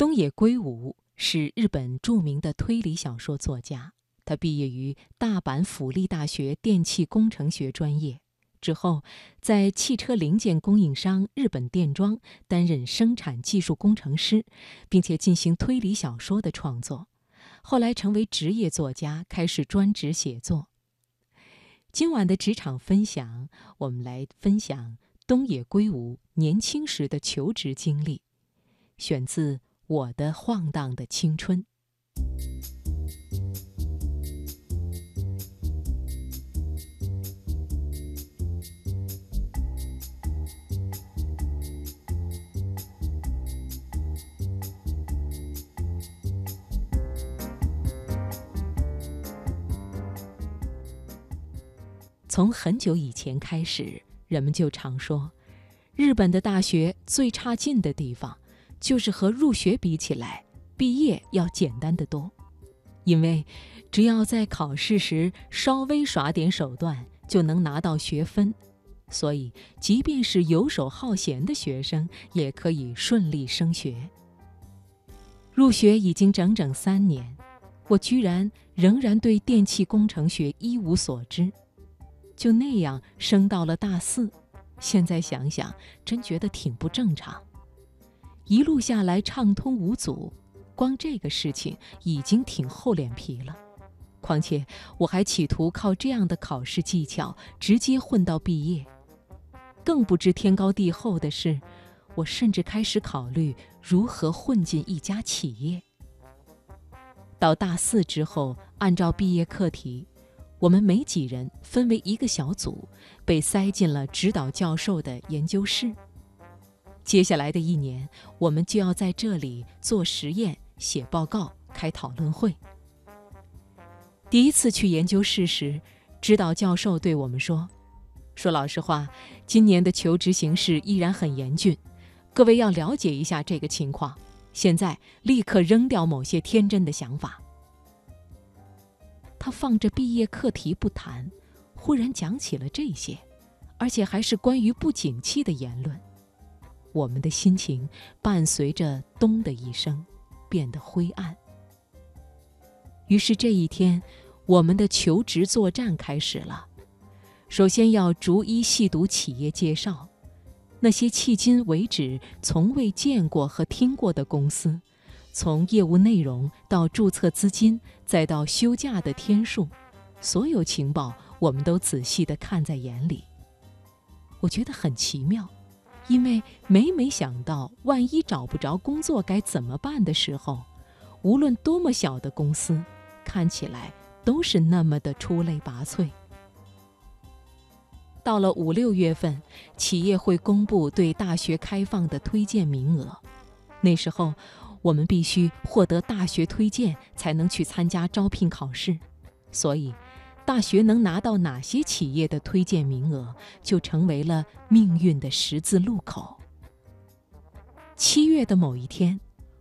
东野圭吾是日本著名的推理小说作家，他毕业于大阪府立大学电气工程学专业，之后在汽车零件供应商日本电装担任生产技术工程师，并且进行推理小说的创作。后来成为职业作家，开始专职写作。今晚的职场分享，我们来分享东野圭吾年轻时的求职经历，选自。我的晃荡的青春。从很久以前开始，人们就常说，日本的大学最差劲的地方。就是和入学比起来，毕业要简单的多，因为只要在考试时稍微耍点手段，就能拿到学分，所以即便是游手好闲的学生，也可以顺利升学。入学已经整整三年，我居然仍然对电气工程学一无所知，就那样升到了大四，现在想想，真觉得挺不正常。一路下来畅通无阻，光这个事情已经挺厚脸皮了。况且我还企图靠这样的考试技巧直接混到毕业。更不知天高地厚的是，我甚至开始考虑如何混进一家企业。到大四之后，按照毕业课题，我们没几人分为一个小组，被塞进了指导教授的研究室。接下来的一年，我们就要在这里做实验、写报告、开讨论会。第一次去研究室时，指导教授对我们说：“说老实话，今年的求职形势依然很严峻，各位要了解一下这个情况。现在立刻扔掉某些天真的想法。”他放着毕业课题不谈，忽然讲起了这些，而且还是关于不景气的言论。我们的心情伴随着“咚”的一声，变得灰暗。于是这一天，我们的求职作战开始了。首先要逐一细读企业介绍，那些迄今为止从未见过和听过的公司，从业务内容到注册资金，再到休假的天数，所有情报我们都仔细地看在眼里。我觉得很奇妙。因为每每想到万一找不着工作该怎么办的时候，无论多么小的公司，看起来都是那么的出类拔萃。到了五六月份，企业会公布对大学开放的推荐名额，那时候我们必须获得大学推荐才能去参加招聘考试，所以。大学能拿到哪些企业的推荐名额，就成为了命运的十字路口。七月的某一天，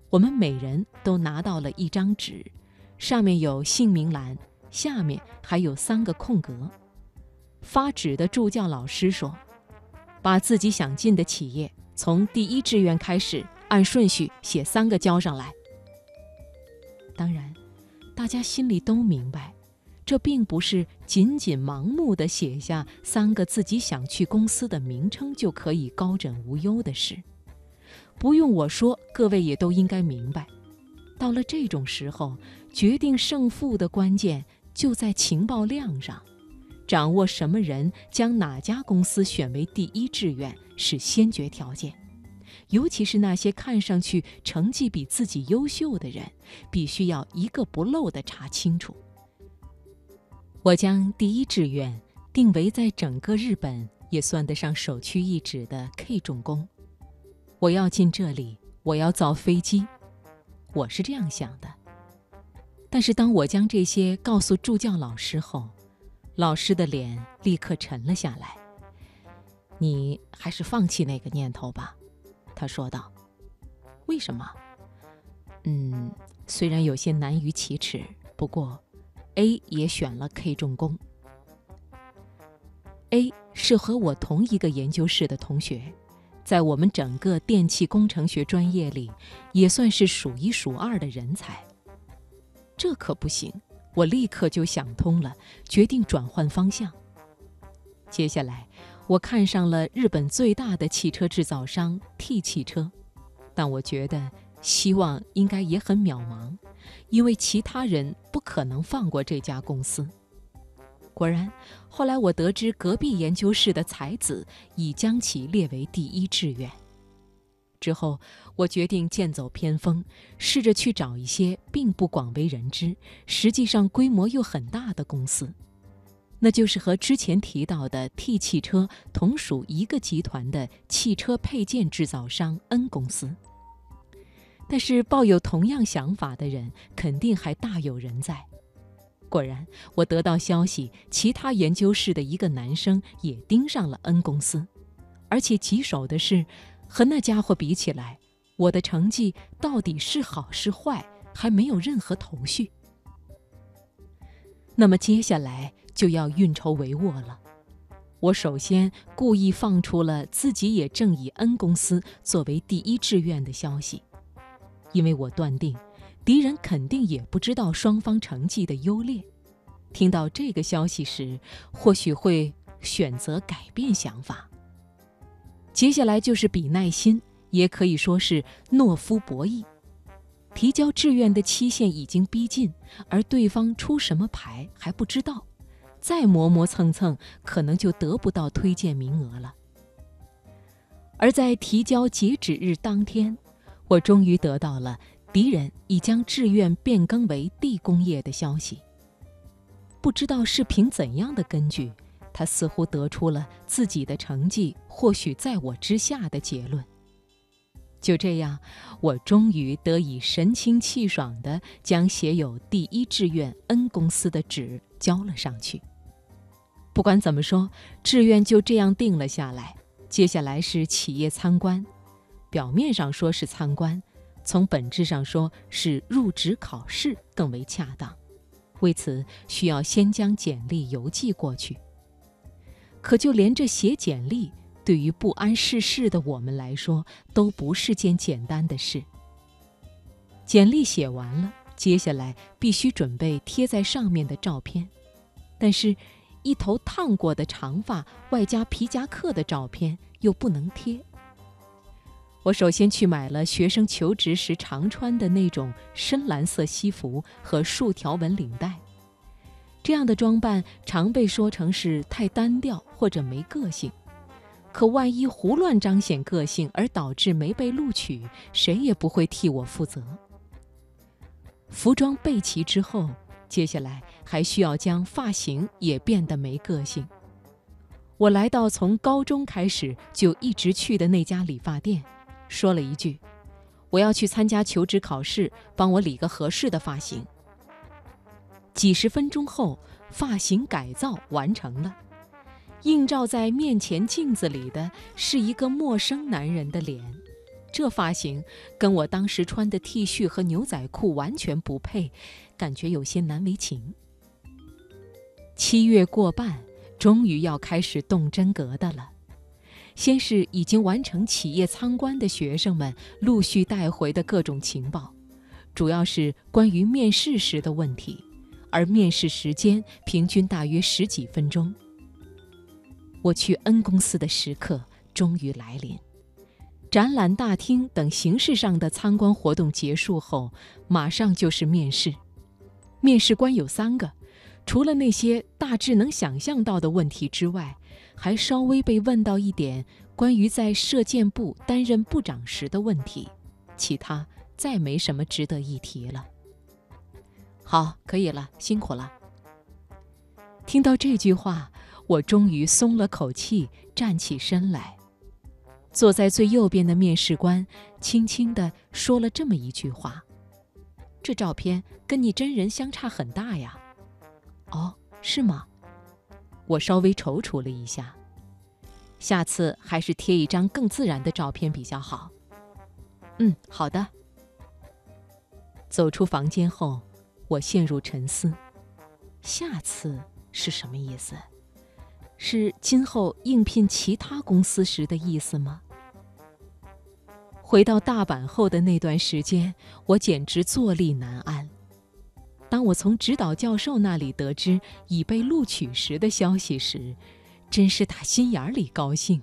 我们每人都拿到了一张纸，上面有姓名栏，下面还有三个空格。发纸的助教老师说：“把自己想进的企业从第一志愿开始，按顺序写三个交上来。”当然，大家心里都明白。这并不是仅仅盲目的写下三个自己想去公司的名称就可以高枕无忧的事。不用我说，各位也都应该明白。到了这种时候，决定胜负的关键就在情报量上。掌握什么人将哪家公司选为第一志愿是先决条件，尤其是那些看上去成绩比自己优秀的人，必须要一个不漏地查清楚。我将第一志愿定为在整个日本也算得上首屈一指的 K 重工。我要进这里，我要造飞机，我是这样想的。但是当我将这些告诉助教老师后，老师的脸立刻沉了下来。你还是放弃那个念头吧，他说道。为什么？嗯，虽然有些难于启齿，不过。A 也选了 K 重工。A 是和我同一个研究室的同学，在我们整个电气工程学专业里，也算是数一数二的人才。这可不行！我立刻就想通了，决定转换方向。接下来，我看上了日本最大的汽车制造商 T 汽车，但我觉得希望应该也很渺茫，因为其他人不可能放过这家公司。果然，后来我得知隔壁研究室的才子已将其列为第一志愿。之后，我决定剑走偏锋，试着去找一些并不广为人知、实际上规模又很大的公司，那就是和之前提到的 T 汽车同属一个集团的汽车配件制造商 N 公司。但是，抱有同样想法的人肯定还大有人在。果然，我得到消息，其他研究室的一个男生也盯上了 N 公司，而且棘手的是。和那家伙比起来，我的成绩到底是好是坏，还没有任何头绪。那么接下来就要运筹帷幄了。我首先故意放出了自己也正以 N 公司作为第一志愿的消息，因为我断定敌人肯定也不知道双方成绩的优劣。听到这个消息时，或许会选择改变想法。接下来就是比耐心，也可以说是懦夫博弈。提交志愿的期限已经逼近，而对方出什么牌还不知道，再磨磨蹭蹭，可能就得不到推荐名额了。而在提交截止日当天，我终于得到了敌人已将志愿变更为地工业的消息。不知道是凭怎样的根据。他似乎得出了自己的成绩或许在我之下的结论。就这样，我终于得以神清气爽地将写有第一志愿 N 公司的纸交了上去。不管怎么说，志愿就这样定了下来。接下来是企业参观，表面上说是参观，从本质上说是入职考试更为恰当。为此，需要先将简历邮寄过去。可就连这写简历，对于不谙世事的我们来说，都不是件简单的事。简历写完了，接下来必须准备贴在上面的照片，但是，一头烫过的长发外加皮夹克的照片又不能贴。我首先去买了学生求职时常穿的那种深蓝色西服和竖条纹领带。这样的装扮常被说成是太单调或者没个性，可万一胡乱彰显个性而导致没被录取，谁也不会替我负责。服装备齐之后，接下来还需要将发型也变得没个性。我来到从高中开始就一直去的那家理发店，说了一句：“我要去参加求职考试，帮我理个合适的发型。”几十分钟后，发型改造完成了。映照在面前镜子里的是一个陌生男人的脸，这发型跟我当时穿的 T 恤和牛仔裤完全不配，感觉有些难为情。七月过半，终于要开始动真格的了。先是已经完成企业参观的学生们陆续带回的各种情报，主要是关于面试时的问题。而面试时间平均大约十几分钟。我去 N 公司的时刻终于来临。展览大厅等形式上的参观活动结束后，马上就是面试。面试官有三个，除了那些大致能想象到的问题之外，还稍微被问到一点关于在射箭部担任部长时的问题，其他再没什么值得一提了。好，可以了，辛苦了。听到这句话，我终于松了口气，站起身来。坐在最右边的面试官轻轻地说了这么一句话：“这照片跟你真人相差很大呀。”“哦，是吗？”我稍微踌躇了一下。下次还是贴一张更自然的照片比较好。嗯，好的。走出房间后。我陷入沉思，下次是什么意思？是今后应聘其他公司时的意思吗？回到大阪后的那段时间，我简直坐立难安。当我从指导教授那里得知已被录取时的消息时，真是打心眼里高兴。